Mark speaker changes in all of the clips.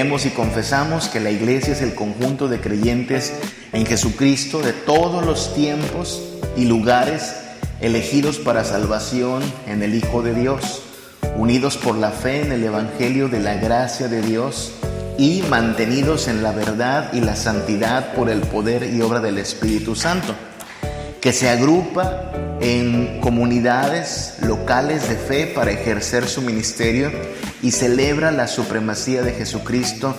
Speaker 1: Creemos y confesamos que la iglesia es el conjunto de creyentes en Jesucristo de todos los tiempos y lugares elegidos para salvación en el Hijo de Dios, unidos por la fe en el Evangelio de la gracia de Dios y mantenidos en la verdad y la santidad por el poder y obra del Espíritu Santo, que se agrupa en comunidades locales de fe para ejercer su ministerio y celebra la supremacía de Jesucristo,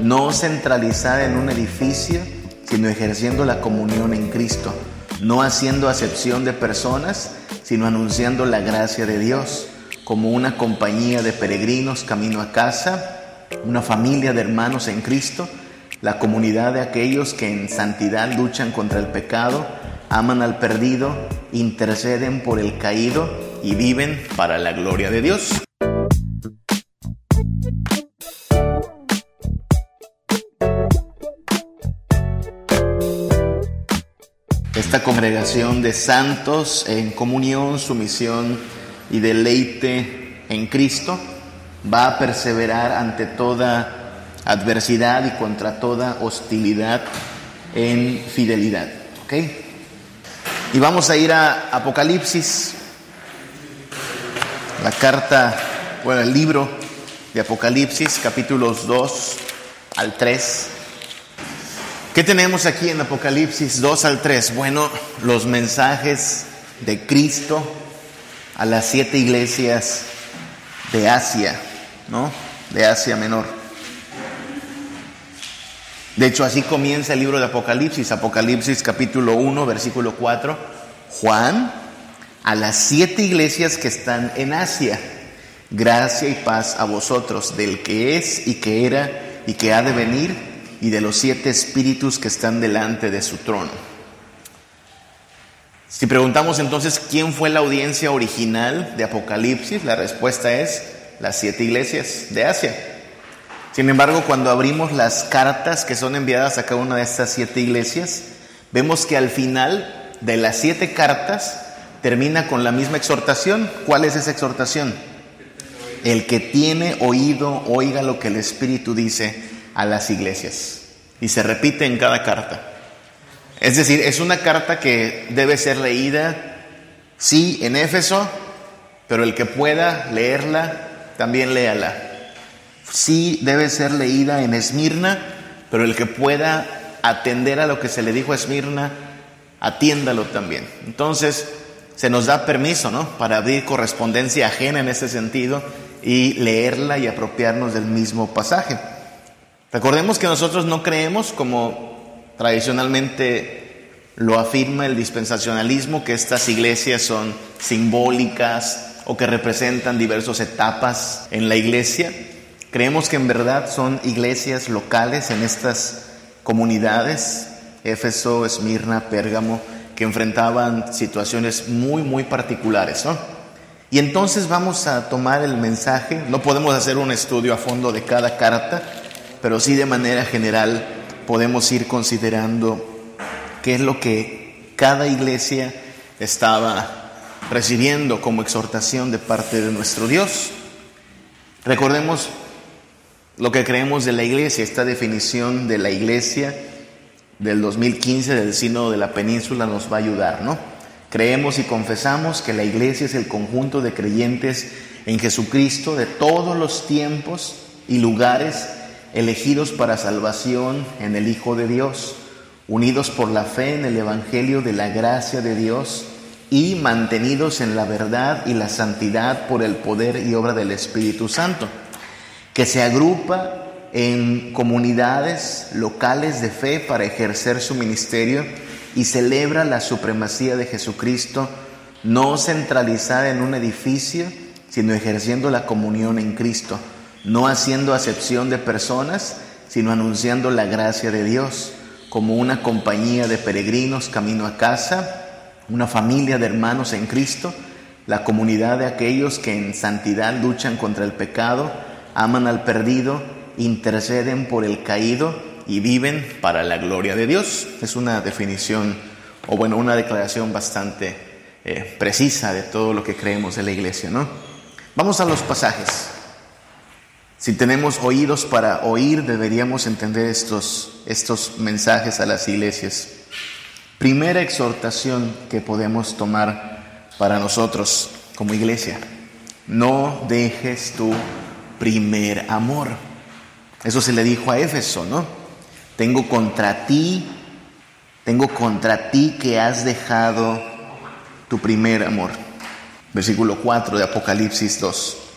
Speaker 1: no centralizada en un edificio, sino ejerciendo la comunión en Cristo, no haciendo acepción de personas, sino anunciando la gracia de Dios, como una compañía de peregrinos camino a casa, una familia de hermanos en Cristo, la comunidad de aquellos que en santidad luchan contra el pecado, aman al perdido, interceden por el caído y viven para la gloria de Dios. Esta congregación de santos en comunión, sumisión y deleite en Cristo va a perseverar ante toda adversidad y contra toda hostilidad en fidelidad. ¿Ok? Y vamos a ir a Apocalipsis, la carta, bueno, el libro de Apocalipsis, capítulos 2 al 3. ¿Qué tenemos aquí en Apocalipsis 2 al 3? Bueno, los mensajes de Cristo a las siete iglesias de Asia, ¿no? De Asia Menor. De hecho, así comienza el libro de Apocalipsis, Apocalipsis capítulo 1, versículo 4. Juan, a las siete iglesias que están en Asia, gracia y paz a vosotros, del que es y que era y que ha de venir, y de los siete espíritus que están delante de su trono. Si preguntamos entonces quién fue la audiencia original de Apocalipsis, la respuesta es las siete iglesias de Asia. Sin embargo, cuando abrimos las cartas que son enviadas a cada una de estas siete iglesias, vemos que al final de las siete cartas termina con la misma exhortación. ¿Cuál es esa exhortación? El que tiene oído, oiga lo que el Espíritu dice a las iglesias. Y se repite en cada carta. Es decir, es una carta que debe ser leída, sí, en Éfeso, pero el que pueda leerla también léala. Sí debe ser leída en Esmirna, pero el que pueda atender a lo que se le dijo a Esmirna, atiéndalo también. Entonces, se nos da permiso, ¿no? Para abrir correspondencia ajena en ese sentido y leerla y apropiarnos del mismo pasaje. Recordemos que nosotros no creemos, como tradicionalmente lo afirma el dispensacionalismo, que estas iglesias son simbólicas, o que representan diversas etapas en la iglesia. Creemos que en verdad son iglesias locales en estas comunidades, Éfeso, Esmirna, Pérgamo, que enfrentaban situaciones muy, muy particulares. Y entonces vamos a tomar el mensaje, no podemos hacer un estudio a fondo de cada carta, pero sí de manera general podemos ir considerando qué es lo que cada iglesia estaba recibiendo como exhortación de parte de nuestro Dios. Recordemos lo que creemos de la iglesia, esta definición de la iglesia del 2015 del Sínodo de la Península nos va a ayudar, ¿no? Creemos y confesamos que la iglesia es el conjunto de creyentes en Jesucristo de todos los tiempos y lugares elegidos para salvación en el Hijo de Dios, unidos por la fe en el Evangelio de la gracia de Dios y mantenidos en la verdad y la santidad por el poder y obra del Espíritu Santo, que se agrupa en comunidades locales de fe para ejercer su ministerio y celebra la supremacía de Jesucristo, no centralizada en un edificio, sino ejerciendo la comunión en Cristo, no haciendo acepción de personas, sino anunciando la gracia de Dios, como una compañía de peregrinos camino a casa, una familia de hermanos en Cristo, la comunidad de aquellos que en santidad luchan contra el pecado, aman al perdido, interceden por el caído y viven para la gloria de Dios. Es una definición, o bueno, una declaración bastante eh, precisa de todo lo que creemos de la iglesia, ¿no? Vamos a los pasajes. Si tenemos oídos para oír, deberíamos entender estos, estos mensajes a las iglesias. Primera exhortación que podemos tomar para nosotros como iglesia. No dejes tu primer amor. Eso se le dijo a Éfeso, ¿no? Tengo contra ti, tengo contra ti que has dejado tu primer amor. Versículo 4 de Apocalipsis 2.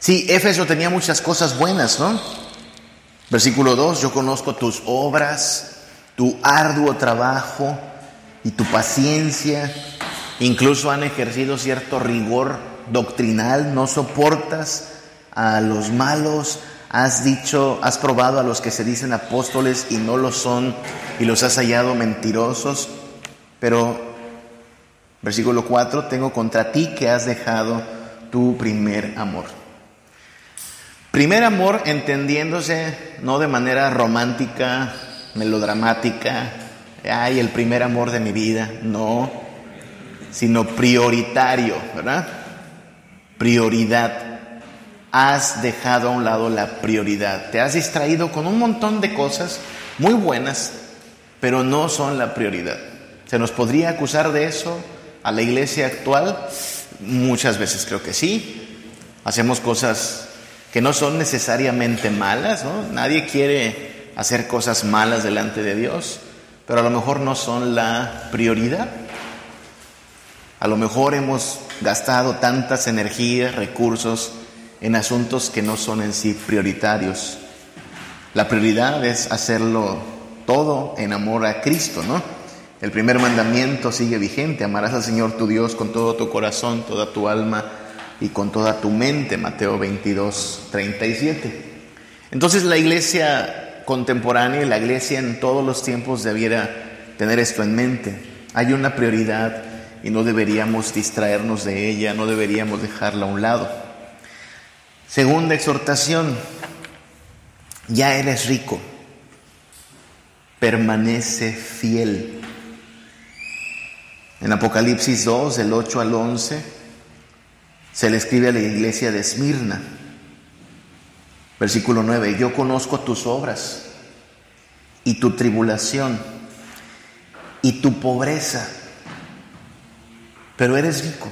Speaker 1: Sí, Éfeso tenía muchas cosas buenas, ¿no? Versículo 2, yo conozco tus obras, tu arduo trabajo y tu paciencia. Incluso han ejercido cierto rigor doctrinal, no soportas a los malos, has dicho, has probado a los que se dicen apóstoles y no lo son y los has hallado mentirosos. Pero, versículo 4, tengo contra ti que has dejado tu primer amor. Primer amor entendiéndose no de manera romántica, melodramática, ay, el primer amor de mi vida, no, sino prioritario, ¿verdad? Prioridad. Has dejado a un lado la prioridad. Te has distraído con un montón de cosas muy buenas, pero no son la prioridad. ¿Se nos podría acusar de eso a la iglesia actual? Muchas veces creo que sí. Hacemos cosas que no son necesariamente malas, ¿no? Nadie quiere hacer cosas malas delante de Dios, pero a lo mejor no son la prioridad. A lo mejor hemos gastado tantas energías, recursos en asuntos que no son en sí prioritarios. La prioridad es hacerlo todo en amor a Cristo, ¿no? El primer mandamiento sigue vigente, amarás al Señor tu Dios con todo tu corazón, toda tu alma, y con toda tu mente, Mateo 22, 37. Entonces la iglesia contemporánea y la iglesia en todos los tiempos debiera tener esto en mente. Hay una prioridad y no deberíamos distraernos de ella, no deberíamos dejarla a un lado. Segunda exhortación, ya eres rico, permanece fiel. En Apocalipsis 2, del 8 al 11, se le escribe a la iglesia de Esmirna. Versículo 9, yo conozco tus obras y tu tribulación y tu pobreza, pero eres rico.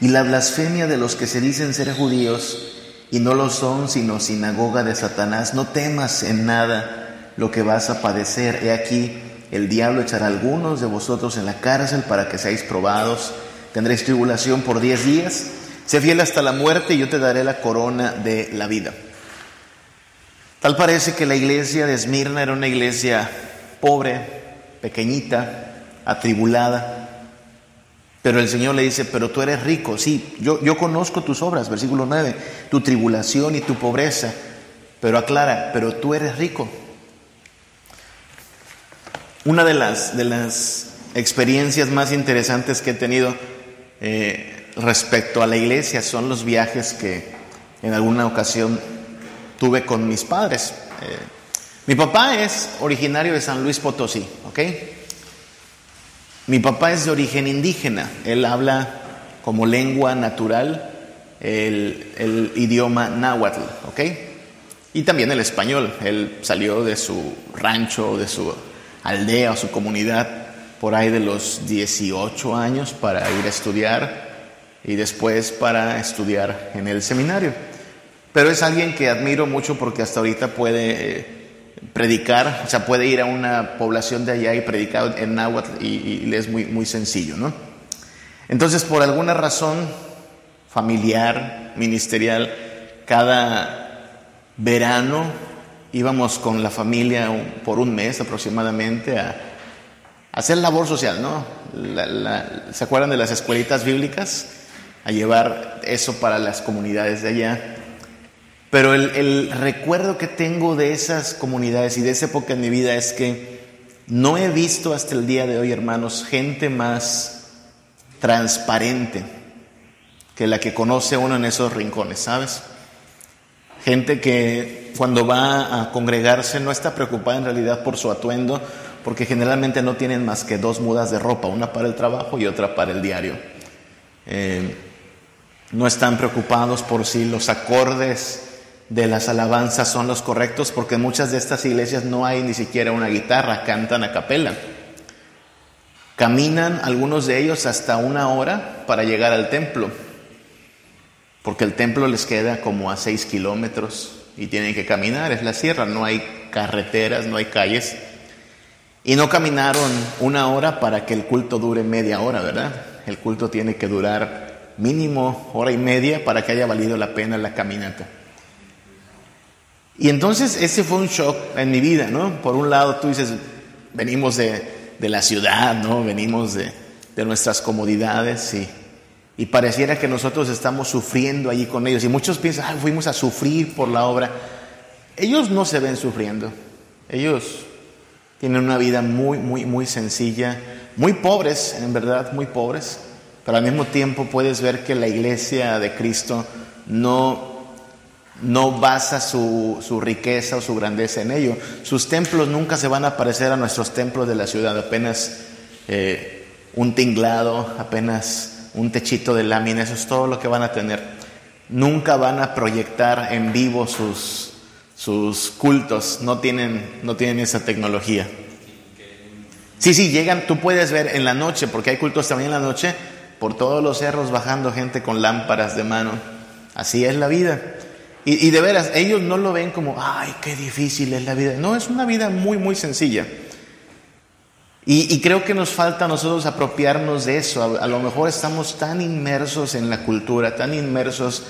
Speaker 1: Y la blasfemia de los que se dicen ser judíos y no lo son, sino sinagoga de Satanás, no temas en nada lo que vas a padecer. He aquí, el diablo echará algunos de vosotros en la cárcel para que seáis probados Tendréis tribulación por diez días. Sé fiel hasta la muerte y yo te daré la corona de la vida. Tal parece que la iglesia de Esmirna era una iglesia pobre, pequeñita, atribulada. Pero el Señor le dice, pero tú eres rico. Sí, yo, yo conozco tus obras, versículo 9, tu tribulación y tu pobreza. Pero aclara, pero tú eres rico. Una de las, de las experiencias más interesantes que he tenido eh, respecto a la iglesia son los viajes que en alguna ocasión tuve con mis padres. Eh, mi papá es originario de San Luis Potosí, ¿ok? Mi papá es de origen indígena, él habla como lengua natural el, el idioma náhuatl, ¿ok? Y también el español, él salió de su rancho, de su aldea o su comunidad por ahí de los 18 años para ir a estudiar y después para estudiar en el seminario. Pero es alguien que admiro mucho porque hasta ahorita puede eh, predicar, o sea, puede ir a una población de allá y predicar en náhuatl y, le es muy, muy sencillo, ¿no? Entonces, por alguna razón familiar, ministerial, cada verano íbamos con la familia por un mes aproximadamente a hacer labor social, ¿no? ¿Se acuerdan de las escuelitas bíblicas? A llevar eso para las comunidades de allá. Pero el, el, recuerdo que tengo de esas comunidades y de esa época en mi vida es que no he visto hasta el día de hoy, hermanos, gente más transparente que la que conoce uno en esos rincones, ¿sabes? Gente que cuando va a congregarse no está preocupada en realidad por su atuendo, porque generalmente no tienen más que dos mudas de ropa, una para el trabajo y otra para el diario. Eh, no están preocupados por si los acordes de las alabanzas son los correctos porque en muchas de estas iglesias no hay ni siquiera una guitarra, cantan a capela. Caminan algunos de ellos hasta una hora para llegar al templo, porque el templo les queda como a seis kilómetros y tienen que caminar, es la sierra, no hay carreteras, no hay calles. Y no caminaron una hora para que el culto dure media hora, ¿verdad? El culto tiene que durar mínimo hora y media para que haya valido la pena la caminata. Y entonces ese fue un shock en mi vida, ¿no? Por un lado tú dices, venimos de, la ciudad, ¿no? Venimos de, nuestras comodidades y, y, pareciera que nosotros estamos sufriendo allí con ellos. Y muchos piensan, ah, fuimos a sufrir por la obra. Ellos no se ven sufriendo. Ellos tienen una vida muy, muy, muy sencilla, muy pobres, en verdad, muy pobres. Pero al mismo tiempo puedes ver que la iglesia de Cristo no no basa su, riqueza o su grandeza en ello. Sus templos nunca se van a parecer a nuestros templos de la ciudad, apenas eh, un tinglado, apenas un techito de lámina, eso es todo lo que van a tener. Nunca van a proyectar en vivo sus, sus cultos, no tienen, no tienen esa tecnología. Sí, sí, llegan, tú puedes ver en la noche, porque hay cultos también en la noche, por todos los cerros bajando gente con lámparas de mano. Así es la vida. Y, de veras, ellos no lo ven como, ay, qué difícil es la vida. No, es una vida muy, muy sencilla. Y, creo que nos falta a nosotros apropiarnos de eso. A, lo mejor estamos tan inmersos en la cultura, tan inmersos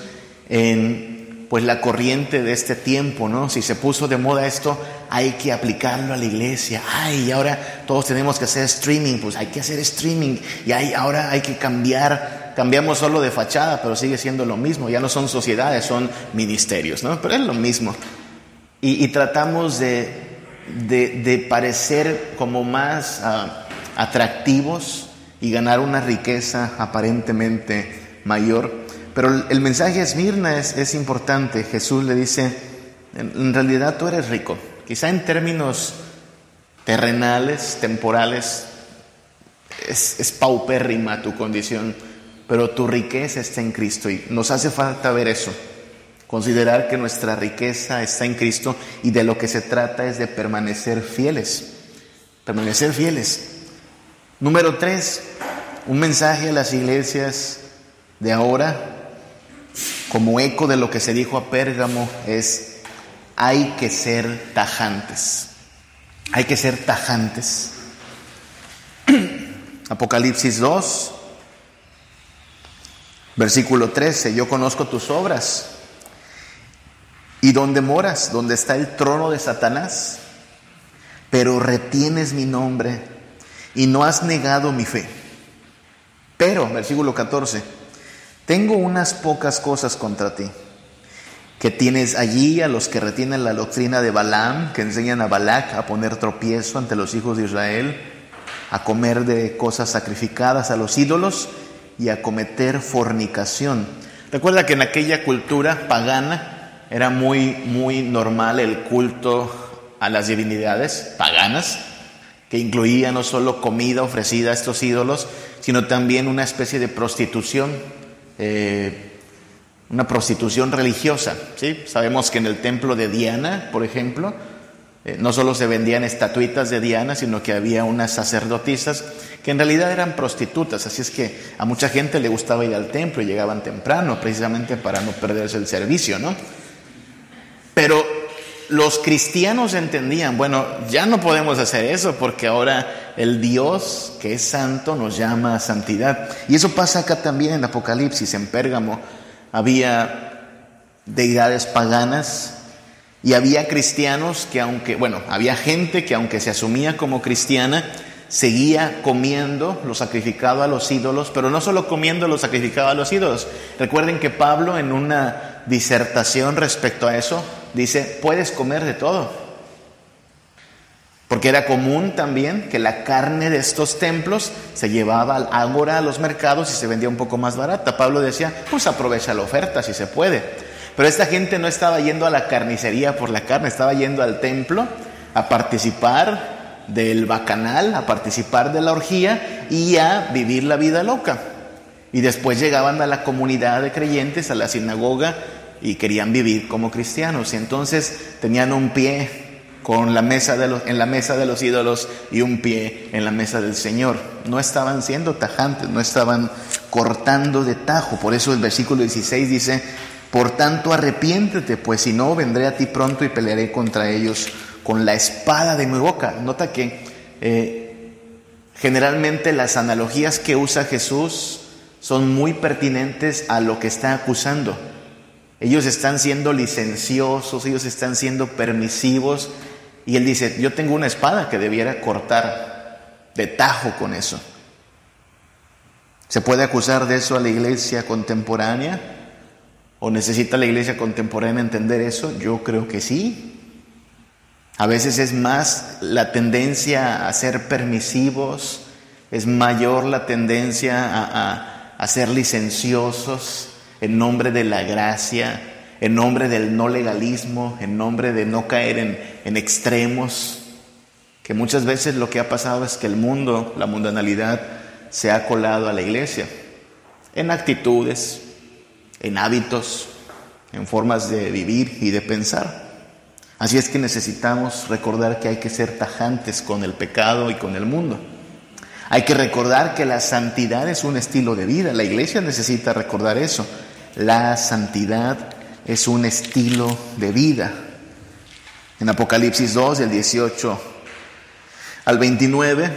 Speaker 1: en pues la corriente de este tiempo, ¿no? Si se puso de moda esto, hay que aplicarlo a la iglesia. Ay, ahora todos tenemos que hacer streaming, pues hay que hacer streaming. Y ahora hay que cambiar cambiamos solo de fachada, pero sigue siendo lo mismo. Ya no son sociedades, son ministerios, ¿no? Pero es lo mismo. Y, tratamos de, parecer como más ah, atractivos y ganar una riqueza aparentemente mayor. Pero el mensaje a Esmirna es, importante. Jesús le dice, en, realidad tú eres rico. Quizá en términos terrenales, temporales, es, es paupérrima tu condición pero tu riqueza está en Cristo y nos hace falta ver eso, considerar que nuestra riqueza está en Cristo y de lo que se trata es de permanecer fieles, permanecer fieles. Número tres, un mensaje a las iglesias de ahora, como eco de lo que se dijo a Pérgamo, es hay que ser tajantes, hay que ser tajantes. Apocalipsis 2, Versículo 13, yo conozco tus obras. ¿Y dónde moras? ¿Dónde está el trono de Satanás? Pero retienes mi nombre y no has negado mi fe. Pero, versículo 14, tengo unas pocas cosas contra ti, que tienes allí a los que retienen la doctrina de Balaam, que enseñan a Balac a poner tropiezo ante los hijos de Israel, a comer de cosas sacrificadas a los ídolos y a cometer fornicación. Recuerda que en aquella cultura pagana era muy, muy normal el culto a las divinidades paganas, que incluía no solo comida ofrecida a estos ídolos, sino también una especie de prostitución, eh, una prostitución religiosa. ¿sí? Sabemos que en el templo de Diana, por ejemplo, eh, no solo se vendían estatuitas de Diana, sino que había unas sacerdotisas que en realidad eran prostitutas, así es que a mucha gente le gustaba ir al templo y llegaban temprano, precisamente para no perderse el servicio, ¿no? Pero los cristianos entendían, bueno, ya no podemos hacer eso porque ahora el Dios que es santo nos llama a santidad. Y eso pasa acá también en Apocalipsis, en Pérgamo. Había deidades paganas y había cristianos que aunque, bueno, había gente que aunque se asumía como cristiana, seguía comiendo lo sacrificado a los ídolos, pero no solo comiendo lo sacrificado a los ídolos. Recuerden que Pablo en una disertación respecto a eso dice, puedes comer de todo. Porque era común también que la carne de estos templos se llevaba al ágora a los mercados y se vendía un poco más barata. Pablo decía, pues aprovecha la oferta si se puede. Pero esta gente no estaba yendo a la carnicería por la carne, estaba yendo al templo a participar del bacanal, a participar de la orgía y a vivir la vida loca. Y después llegaban a la comunidad de creyentes, a la sinagoga, y querían vivir como cristianos. Y entonces tenían un pie con la mesa de los, en la mesa de los ídolos y un pie en la mesa del Señor. No estaban siendo tajantes, no estaban cortando de tajo. Por eso el versículo 16 dice, por tanto arrepiéntete, pues si no, vendré a ti pronto y pelearé contra ellos con la espada de mi boca. Nota que eh, generalmente las analogías que usa Jesús son muy pertinentes a lo que está acusando. Ellos están siendo licenciosos, ellos están siendo permisivos. Y él dice, yo tengo una espada que debiera cortar de tajo con eso. ¿Se puede acusar de eso a la iglesia contemporánea? ¿O necesita la iglesia contemporánea entender eso? Yo creo que sí. A veces es más la tendencia a ser permisivos, es mayor la tendencia a, a ser licenciosos, en nombre de la gracia, en nombre del no legalismo, en nombre de no caer en, en extremos, que muchas veces lo que ha pasado es que el mundo, la mundanalidad, se ha colado a la iglesia, en actitudes, en hábitos, en formas de vivir y de pensar. Así es que necesitamos recordar que hay que ser tajantes con el pecado y con el mundo. Hay que recordar que la santidad es un estilo de vida. La iglesia necesita recordar eso. La santidad es un estilo de vida. En Apocalipsis 2, del 18 al 29,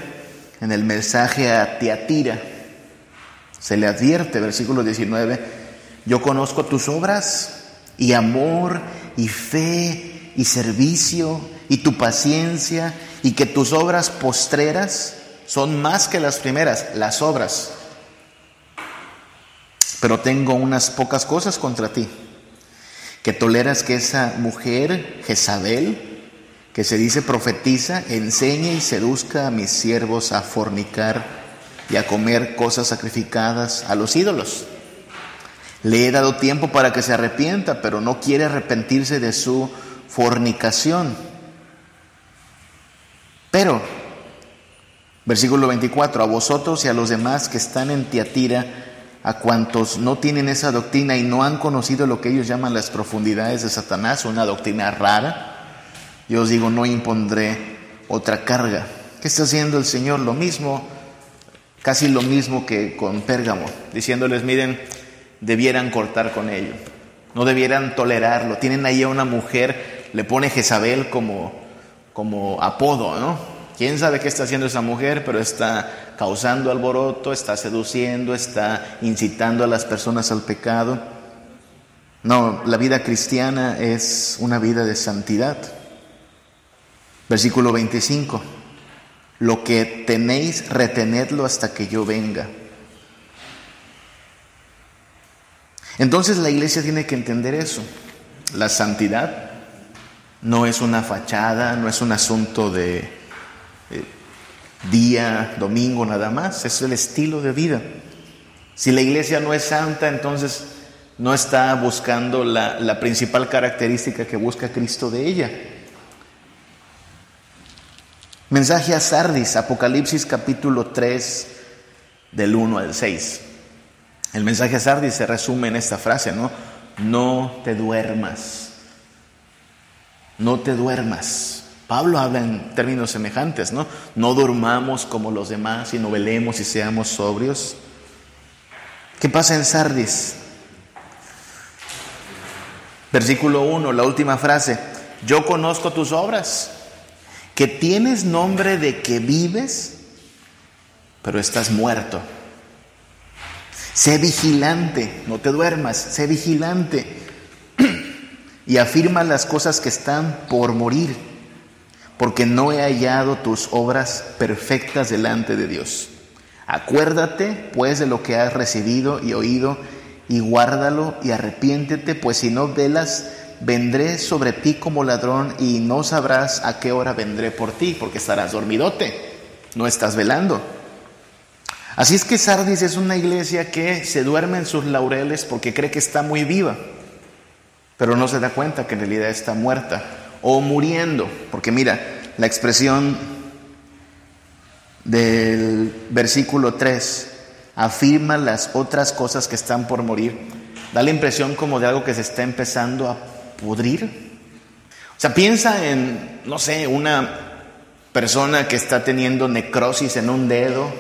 Speaker 1: en el mensaje a Tiatira, se le advierte, versículo 19, yo conozco tus obras y amor y fe y servicio y tu paciencia y que tus obras postreras son más que las primeras, las obras pero tengo unas pocas cosas contra ti. Que toleras que esa mujer, Jezabel, que se dice profetiza, enseñe y seduzca a mis siervos a fornicar y a comer cosas sacrificadas a los ídolos. Le he dado tiempo para que se arrepienta, pero no quiere arrepentirse de su fornicación. Pero, versículo 24, a vosotros y a los demás que están en Tiatira, a cuantos no tienen esa doctrina y no han conocido lo que ellos llaman las profundidades de Satanás, una doctrina rara, yo os digo, no impondré otra carga. ¿Qué está haciendo el Señor? Lo mismo, casi lo mismo que con Pérgamo, diciéndoles, miren, debieran cortar con ello, no debieran tolerarlo. Tienen ahí a una mujer, le pone Jezabel como, como apodo, ¿no? ¿Quién sabe qué está haciendo esa mujer? Pero está causando alboroto, está seduciendo, está incitando a las personas al pecado. No, la vida cristiana es una vida de santidad. Versículo 25. Lo que tenéis, retenedlo hasta que yo venga. Entonces la iglesia tiene que entender eso. La santidad no es una fachada, no es un asunto de día, domingo nada más, es el estilo de vida. Si la iglesia no es santa, entonces no está buscando la, la principal característica que busca Cristo de ella. Mensaje a Sardis, Apocalipsis capítulo 3, del 1 al 6. El mensaje a Sardis se resume en esta frase, ¿no? No te duermas. No te duermas. Pablo habla en términos semejantes, ¿no? No durmamos como los demás, sino velemos y seamos sobrios. ¿Qué pasa en Sardis? Versículo 1, la última frase. Yo conozco tus obras, que tienes nombre de que vives, pero estás muerto. Sé vigilante, no te duermas, sé vigilante. y afirma las cosas que están por morir porque no he hallado tus obras perfectas delante de Dios. Acuérdate pues de lo que has recibido y oído y guárdalo y arrepiéntete, pues si no velas, vendré sobre ti como ladrón y no sabrás a qué hora vendré por ti, porque estarás dormidote, no estás velando. Así es que Sardis es una iglesia que se duerme en sus laureles porque cree que está muy viva, pero no se da cuenta que en realidad está muerta o muriendo, porque mira, la expresión del versículo 3 afirma las otras cosas que están por morir. Da la impresión como de algo que se está empezando a pudrir. O sea, piensa en, no sé, una persona que está teniendo necrosis en un dedo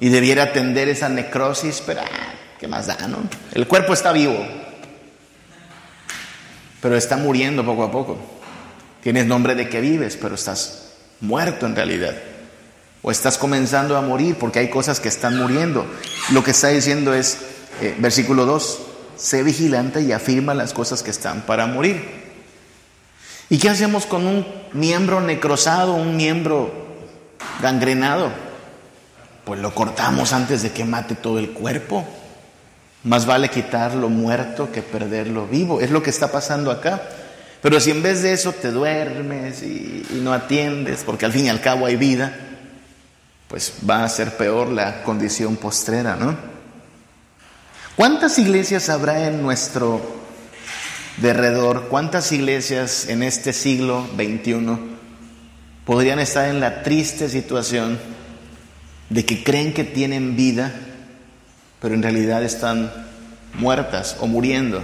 Speaker 1: y debiera atender esa necrosis, pero ah, ¿qué más da, no? El cuerpo está vivo, pero está muriendo poco a poco. Tienes nombre de que vives, pero estás muerto en realidad. O estás comenzando a morir porque hay cosas que están muriendo. Lo que está diciendo es, eh, versículo 2, sé vigilante y afirma las cosas que están para morir. ¿Y qué hacemos con un miembro necrosado, un miembro gangrenado? Pues lo cortamos antes de que mate todo el cuerpo. Más vale quitarlo muerto que perderlo vivo. Es lo que está pasando acá. Pero si en vez de eso te duermes y, y, no atiendes, porque al fin y al cabo hay vida, pues va a ser peor la condición postrera, ¿no? ¿Cuántas iglesias habrá en nuestro derredor? ¿Cuántas iglesias en este siglo XXI podrían estar en la triste situación de que creen que tienen vida, pero en realidad están muertas o muriendo?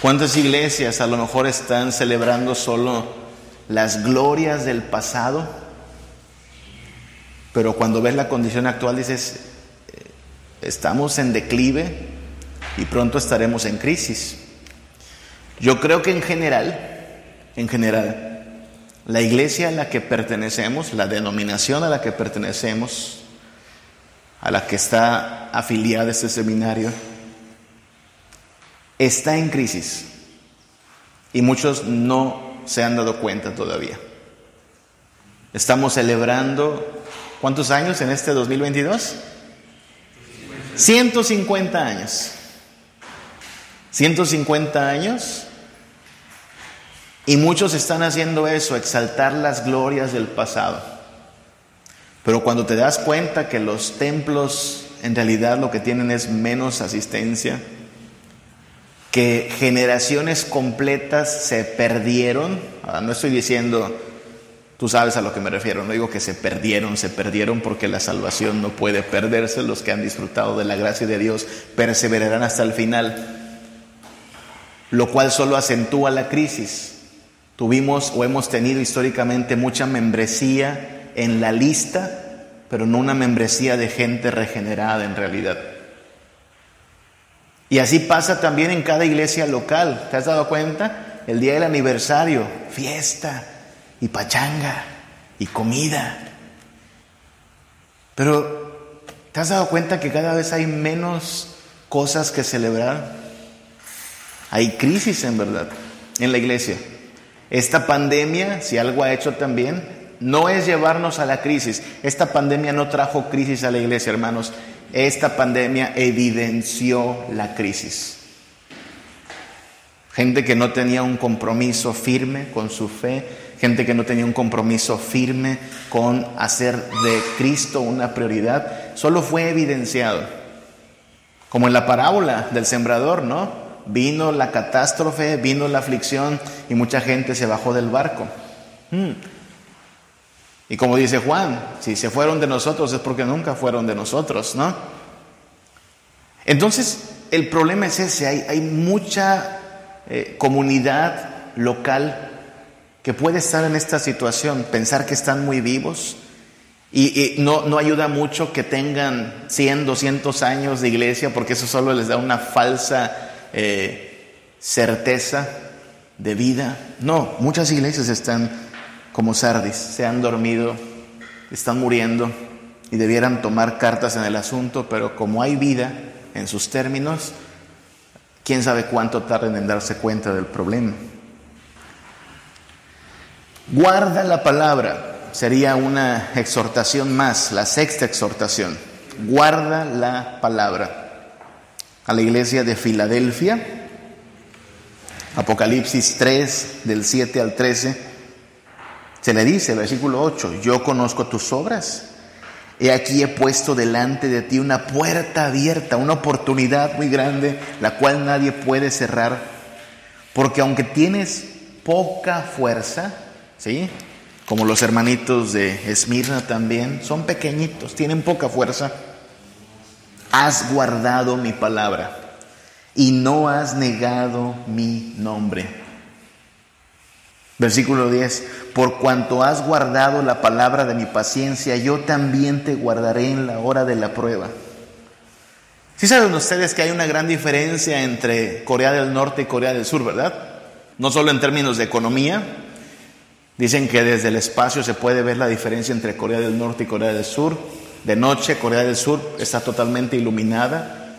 Speaker 1: ¿Cuántas iglesias a lo mejor están celebrando solo las glorias del pasado? Pero cuando ves la condición actual dices, eh, estamos en declive y pronto estaremos en crisis. Yo creo que en general, en general, la iglesia a la que pertenecemos, la denominación a la que pertenecemos, a la que está afiliada este seminario, está en crisis y muchos no se han dado cuenta todavía. Estamos celebrando, ¿cuántos años en este 2022? 150 años. 150 años. Y muchos están haciendo eso, exaltar las glorias del pasado. Pero cuando te das cuenta que los templos en realidad lo que tienen es menos asistencia, que generaciones completas se perdieron, no estoy diciendo, tú sabes a lo que me refiero, no digo que se perdieron, se perdieron porque la salvación no puede perderse, los que han disfrutado de la gracia de Dios perseverarán hasta el final, lo cual solo acentúa la crisis. Tuvimos o hemos tenido históricamente mucha membresía en la lista, pero no una membresía de gente regenerada en realidad. Y así pasa también en cada iglesia local. ¿Te has dado cuenta? El día del aniversario, fiesta y pachanga y comida. Pero ¿te has dado cuenta que cada vez hay menos cosas que celebrar? Hay crisis en verdad en la iglesia. Esta pandemia, si algo ha hecho también, no es llevarnos a la crisis. Esta pandemia no trajo crisis a la iglesia, hermanos. Esta pandemia evidenció la crisis. Gente que no tenía un compromiso firme con su fe, gente que no tenía un compromiso firme con hacer de Cristo una prioridad, solo fue evidenciado. Como en la parábola del sembrador, ¿no? vino la catástrofe, vino la aflicción y mucha gente se bajó del barco. Hmm. Y como dice Juan, si se fueron de nosotros es porque nunca fueron de nosotros, ¿no? Entonces, el problema es ese, hay, mucha eh, comunidad local que puede estar en esta situación, pensar que están muy vivos, y, no, no, ayuda mucho que tengan 100, 200 años de iglesia, porque eso solo les da una falsa eh, certeza de vida. No, muchas iglesias están como Sardis, se han dormido, están muriendo y debieran tomar cartas en el asunto, pero como hay vida en sus términos, quién sabe cuánto tarden en darse cuenta del problema. Guarda la palabra, sería una exhortación más, la sexta exhortación. Guarda la palabra a la iglesia de Filadelfia, Apocalipsis 3, del 7 al 13, se le dice, versículo 8, yo conozco tus obras, he aquí he puesto delante de ti una puerta abierta, una oportunidad muy grande, la cual nadie puede cerrar, porque aunque tienes poca fuerza, ¿sí? Como los hermanitos de Esmirna también, son pequeñitos, tienen poca fuerza has guardado mi palabra y no has negado mi nombre. Versículo 10, por cuanto has guardado la palabra de mi paciencia, yo también te guardaré en la hora de la prueba. Si saben ustedes que hay una gran diferencia entre Corea del Norte y Corea del Sur, ¿verdad? No solo en términos de economía, dicen que desde el espacio se puede ver la diferencia entre Corea del Norte y Corea del Sur. De noche Corea del Sur está totalmente iluminada,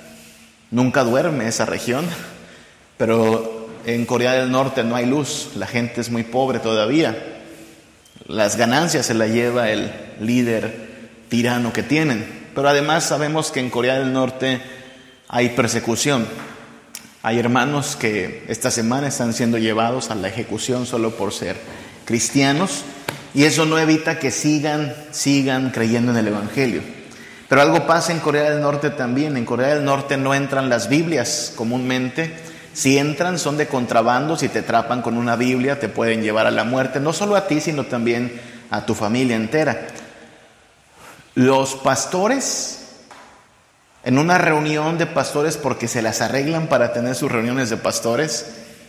Speaker 1: nunca duerme esa región, pero en Corea del Norte no hay luz, la gente es muy pobre todavía. Las ganancias se las lleva el líder tirano que tienen. Pero además sabemos que en Corea del Norte hay persecución. Hay hermanos que esta semana están siendo llevados a la ejecución solo por ser cristianos y eso no evita que sigan, sigan creyendo en el Evangelio. Pero algo pasa en Corea del Norte también. En Corea del Norte no entran las Biblias comúnmente. Si entran son de contrabando, si te atrapan con una Biblia te pueden llevar a la muerte, no solo a ti, sino también a tu familia entera. Los pastores, en una reunión de pastores, porque se las arreglan para tener sus reuniones de pastores,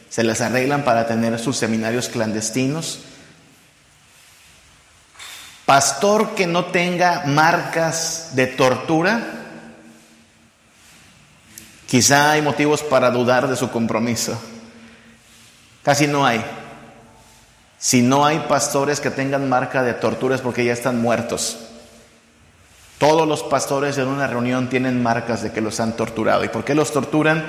Speaker 1: se las arreglan para tener sus seminarios clandestinos. Pastor que no tenga marcas de tortura, quizá hay motivos para dudar de su compromiso. Casi no hay. Si no hay pastores que tengan marca de tortura es porque ya están muertos. Todos los pastores en una reunión tienen marcas de que los han torturado. ¿Y por qué los torturan?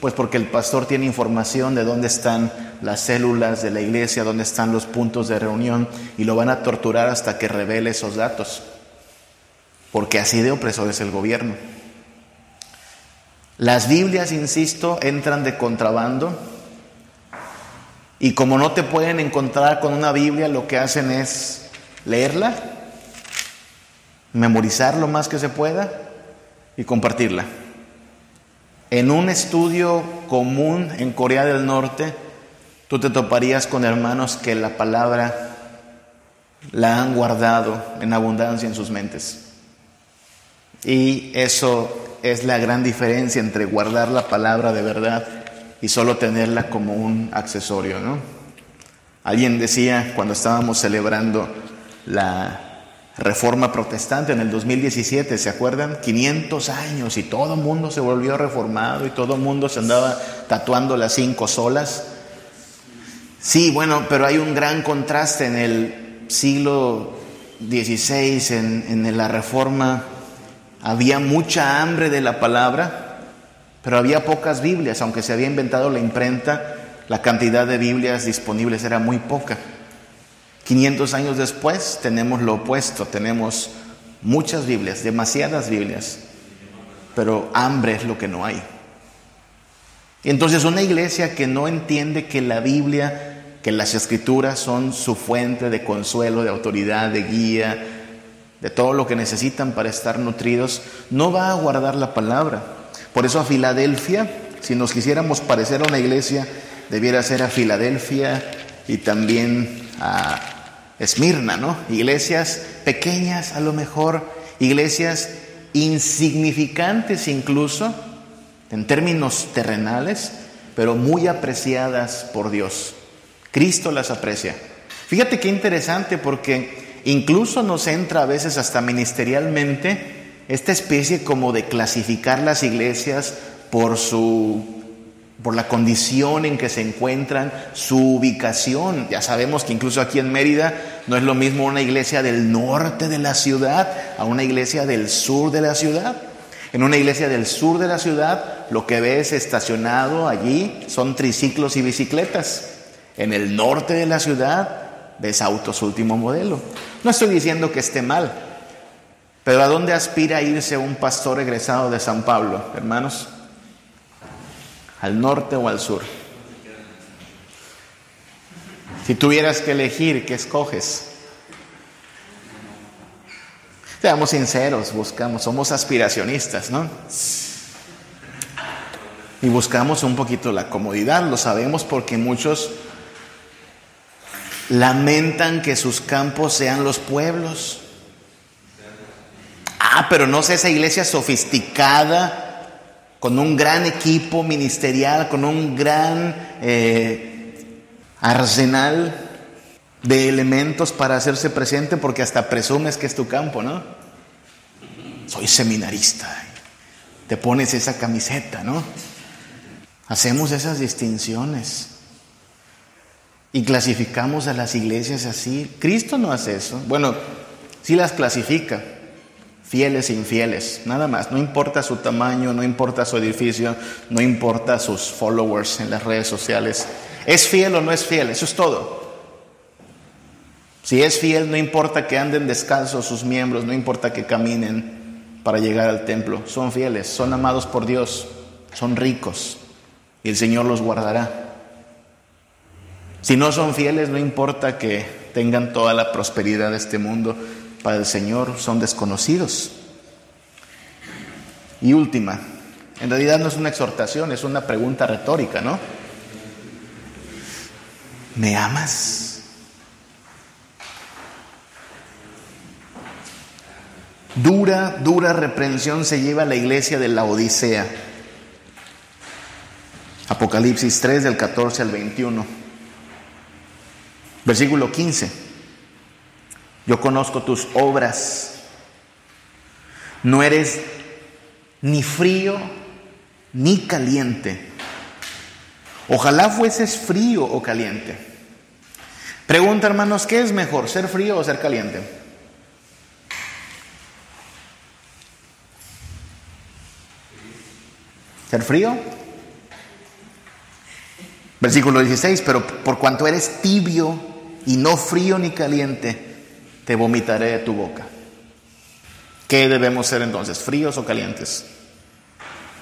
Speaker 1: Pues porque el pastor tiene información de dónde están las células de la iglesia, dónde están los puntos de reunión y lo van a torturar hasta que revele esos datos. Porque así de opresor es el gobierno. Las Biblias, insisto, entran de contrabando y como no te pueden encontrar con una Biblia, lo que hacen es leerla memorizar lo más que se pueda y compartirla. En un estudio común en Corea del Norte, tú te toparías con hermanos que la palabra la han guardado en abundancia en sus mentes. Y eso es la gran diferencia entre guardar la palabra de verdad y solo tenerla como un accesorio, ¿no? Alguien decía cuando estábamos celebrando la reforma protestante en el 2017, ¿se acuerdan? 500 años y todo el mundo se volvió reformado y todo el mundo se andaba tatuando las cinco solas. Sí, bueno, pero hay un gran contraste en el siglo XVI, en, en la reforma, había mucha hambre de la palabra, pero había pocas Biblias, aunque se había inventado la imprenta, la cantidad de Biblias disponibles era muy poca. 500 años después tenemos lo opuesto, tenemos muchas Biblias, demasiadas Biblias, pero hambre es lo que no hay. Y entonces una iglesia que no entiende que la Biblia, que las escrituras son su fuente de consuelo, de autoridad, de guía, de todo lo que necesitan para estar nutridos, no va a guardar la palabra. Por eso a Filadelfia, si nos quisiéramos parecer a una iglesia, debiera ser a Filadelfia y también a Esmirna, ¿no? Iglesias pequeñas a lo mejor, iglesias insignificantes incluso, en términos terrenales, pero muy apreciadas por Dios. Cristo las aprecia. Fíjate qué interesante porque incluso nos entra a veces hasta ministerialmente esta especie como de clasificar las iglesias por su por la condición en que se encuentran, su ubicación. Ya sabemos que incluso aquí en Mérida no es lo mismo una iglesia del norte de la ciudad a una iglesia del sur de la ciudad. En una iglesia del sur de la ciudad lo que ves estacionado allí son triciclos y bicicletas. En el norte de la ciudad ves autos último modelo. No estoy diciendo que esté mal, pero ¿a dónde aspira a irse un pastor egresado de San Pablo, hermanos? ¿Al norte o al sur? Si tuvieras que elegir, ¿qué escoges? Seamos sinceros, buscamos, somos aspiracionistas, ¿no? Y buscamos un poquito la comodidad, lo sabemos porque muchos lamentan que sus campos sean los pueblos. Ah, pero no sé esa iglesia sofisticada, con un gran equipo ministerial, con un gran eh, arsenal de elementos para hacerse presente, porque hasta presumes que es tu campo, ¿no? Soy seminarista. Te pones esa camiseta, ¿no? Hacemos esas distinciones. Y clasificamos a las iglesias así. Cristo no hace eso. Bueno, sí las clasifica. Fieles e infieles, nada más. No importa su tamaño, no importa su edificio, no importa sus followers en las redes sociales. ¿Es fiel o no es fiel? Eso es todo. Si es fiel, no importa que anden descalzos sus miembros, no importa que caminen para llegar al templo. Son fieles, son amados por Dios, son ricos y el Señor los guardará. Si no son fieles, no importa que tengan toda la prosperidad de este mundo, para el Señor son desconocidos. Y última, en realidad no es una exhortación, es una pregunta retórica, ¿no? ¿Me amas? Dura, dura reprensión se lleva a la iglesia de la Odisea. Apocalipsis 3 del 14 al 21. Versículo 15. Yo conozco tus obras. No eres ni frío ni caliente. Ojalá fueses frío o caliente. Pregunta, hermanos, ¿qué es mejor, ser frío o ser caliente? ¿Ser frío? Versículo 16, pero por cuanto eres tibio y no frío ni caliente, te vomitaré de tu boca. ¿Qué debemos ser entonces? ¿Fríos o calientes?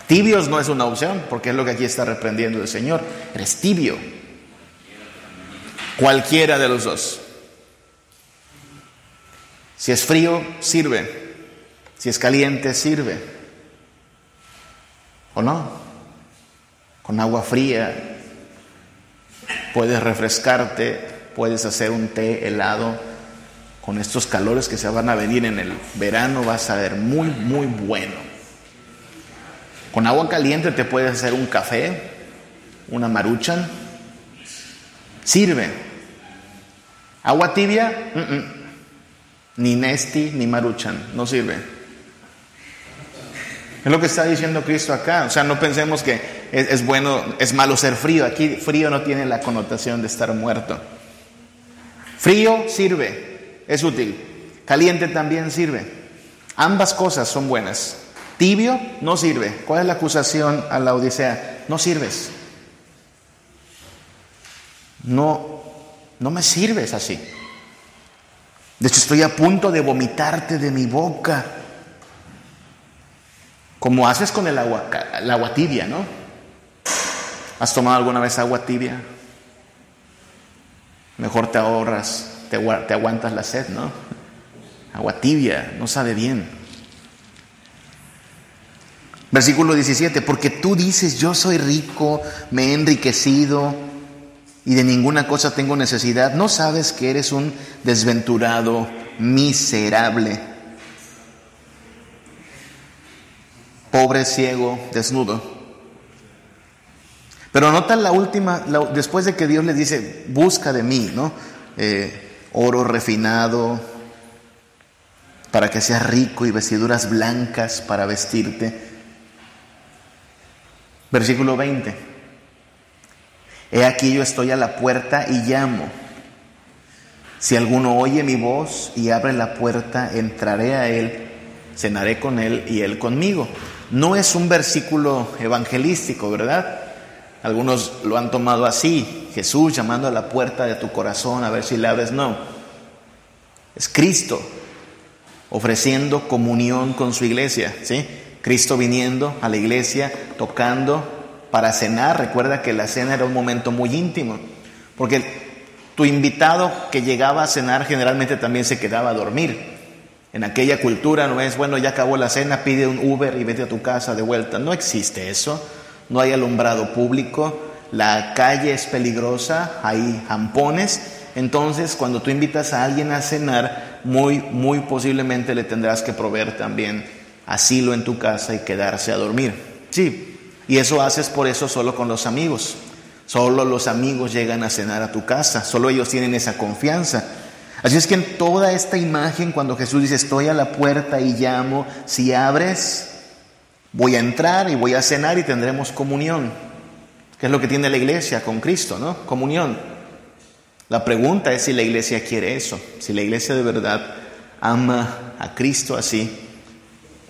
Speaker 1: Tibios no es una opción, porque es lo que aquí está reprendiendo el Señor. Eres tibio. Cualquiera de los dos. Si es frío, sirve. Si es caliente, sirve. ¿O no? Con agua fría puedes refrescarte, puedes hacer un té helado con estos calores que se van a venir en el verano, vas a ver muy, muy bueno. Con agua caliente te puedes hacer un café, una maruchan. Sirve. Agua tibia, ni nesti ni maruchan, no sirve. Es lo que está diciendo Cristo acá. O sea, no pensemos que es, es, bueno, es malo ser frío. Aquí frío no tiene la connotación de estar muerto. Frío sirve es útil. Caliente también sirve. Ambas cosas son buenas. Tibio no sirve. ¿Cuál es la acusación a la Odisea? No sirves. No, no me sirves así. De hecho, estoy a punto de vomitarte de mi boca. Como haces con el agua, el agua tibia, ¿no? ¿Has tomado alguna vez agua tibia? Mejor te ahorras te, aguantas la sed, ¿no? Agua tibia, no sabe bien. Versículo 17, porque tú dices, yo soy rico, me he enriquecido y de ninguna cosa tengo necesidad. No sabes que eres un desventurado, miserable, pobre, ciego, desnudo. Pero nota la última, después de que Dios les dice, busca de mí, ¿no? Eh, oro refinado, para que seas rico y vestiduras blancas para vestirte. Versículo 20. He aquí yo estoy a la puerta y llamo. Si alguno oye mi voz y abre la puerta, entraré a él, cenaré con él y él conmigo. No es un versículo evangelístico, ¿verdad? Algunos lo han tomado así, Jesús llamando a la puerta de tu corazón a ver si le abres. No, es Cristo ofreciendo comunión con su iglesia, ¿sí? Cristo viniendo a la iglesia, tocando para cenar. Recuerda que la cena era un momento muy íntimo, porque tu invitado que llegaba a cenar generalmente también se quedaba a dormir. En aquella cultura no es, bueno, ya acabó la cena, pide un Uber y vete a tu casa de vuelta. No existe eso no hay alumbrado público, la calle es peligrosa, hay jampones. Entonces, cuando tú invitas a alguien a cenar, muy, muy posiblemente le tendrás que proveer también asilo en tu casa y quedarse a dormir. Sí, y eso haces por eso solo con los amigos. Solo los amigos llegan a cenar a tu casa, solo ellos tienen esa confianza. Así es que en toda esta imagen, cuando Jesús dice, estoy a la puerta y llamo, si abres, voy a entrar y voy a cenar y tendremos comunión. ¿Qué es lo que tiene la iglesia con Cristo, no? Comunión. La pregunta es si la iglesia quiere eso, si la iglesia de verdad ama a Cristo así,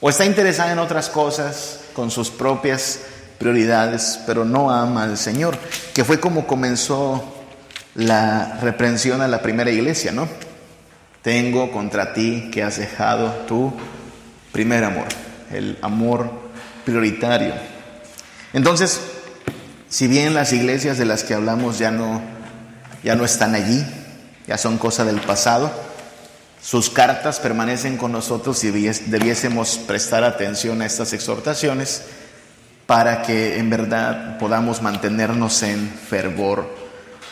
Speaker 1: o está interesada en otras cosas con sus propias prioridades, pero no ama al Señor, que fue como comenzó la reprensión a la primera iglesia, ¿no? Tengo contra ti que has dejado tu primer amor, el amor prioritario. Entonces, si bien las iglesias de las que hablamos ya no, ya no están allí, ya son cosa del pasado, sus cartas permanecen con nosotros y debiésemos prestar atención a estas exhortaciones para que en verdad podamos mantenernos en fervor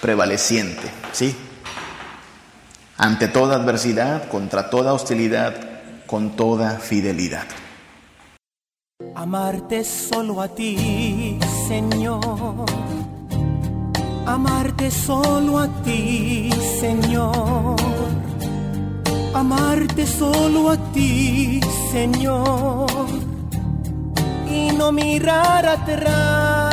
Speaker 1: prevaleciente, ¿sí? Ante toda adversidad, contra toda hostilidad, con toda fidelidad.
Speaker 2: Amarte solo a ti, Señor. Amarte solo a ti, Señor. Amarte solo a ti, Señor. Y no mirar atrás.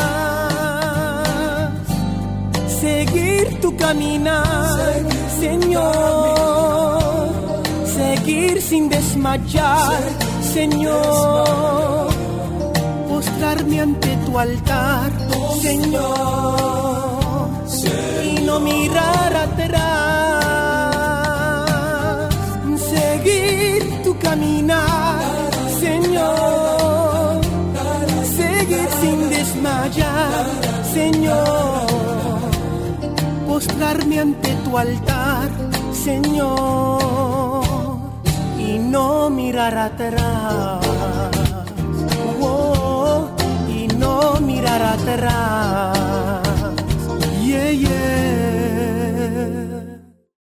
Speaker 2: Seguir tu caminar, Señor. Seguir sin desmayar, Señor postrarme ante tu altar, Señor, y no mirar atrás, seguir tu caminar, Señor, seguir sin desmayar, Señor, postrarme ante tu altar, Señor, y no mirar atrás mirar atrás. Yeah, yeah.